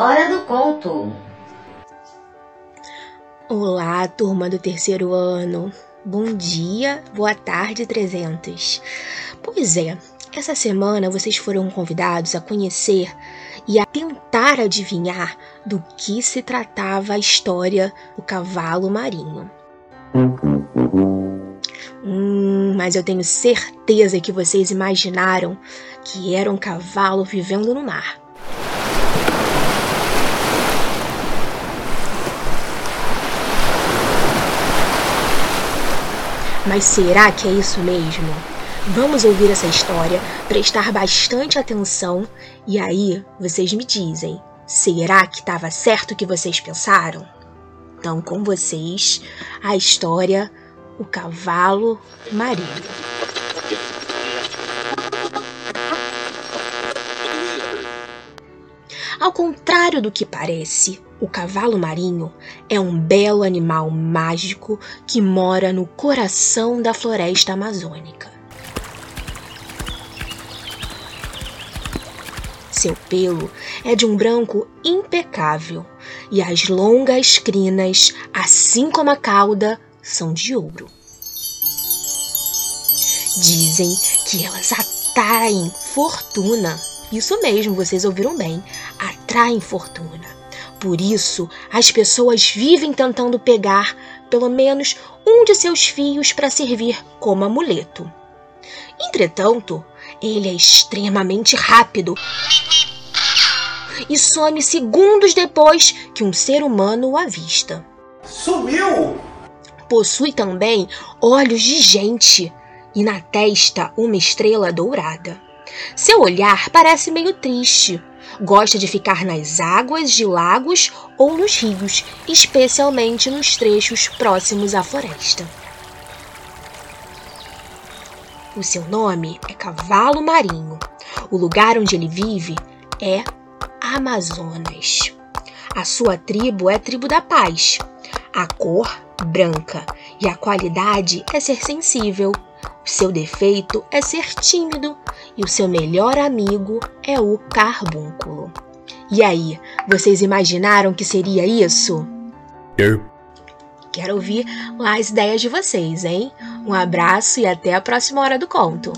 Hora do Conto. Olá, turma do terceiro ano. Bom dia, boa tarde, 300. Pois é, essa semana vocês foram convidados a conhecer e a tentar adivinhar do que se tratava a história do cavalo marinho. Hum, mas eu tenho certeza que vocês imaginaram que era um cavalo vivendo no mar. Mas será que é isso mesmo? Vamos ouvir essa história, prestar bastante atenção e aí vocês me dizem: será que estava certo o que vocês pensaram? Então, com vocês, a história O Cavalo Marinho. Ao contrário do que parece, o cavalo marinho é um belo animal mágico que mora no coração da floresta amazônica. Seu pelo é de um branco impecável e as longas crinas, assim como a cauda, são de ouro. Dizem que elas atraem fortuna. Isso mesmo, vocês ouviram bem. Atraem fortuna. Por isso, as pessoas vivem tentando pegar pelo menos um de seus fios para servir como amuleto. Entretanto, ele é extremamente rápido e some segundos depois que um ser humano o avista. Sumiu! Possui também olhos de gente e na testa uma estrela dourada. Seu olhar parece meio triste, Gosta de ficar nas águas de lagos ou nos rios, especialmente nos trechos próximos à floresta. O seu nome é Cavalo Marinho. O lugar onde ele vive é Amazonas. A sua tribo é a tribo da paz. A cor branca e a qualidade é ser sensível. O seu defeito é ser tímido e o seu melhor amigo é o carbúnculo. E aí, vocês imaginaram que seria isso? Eu. Quero ouvir as ideias de vocês, hein? Um abraço e até a próxima hora do conto.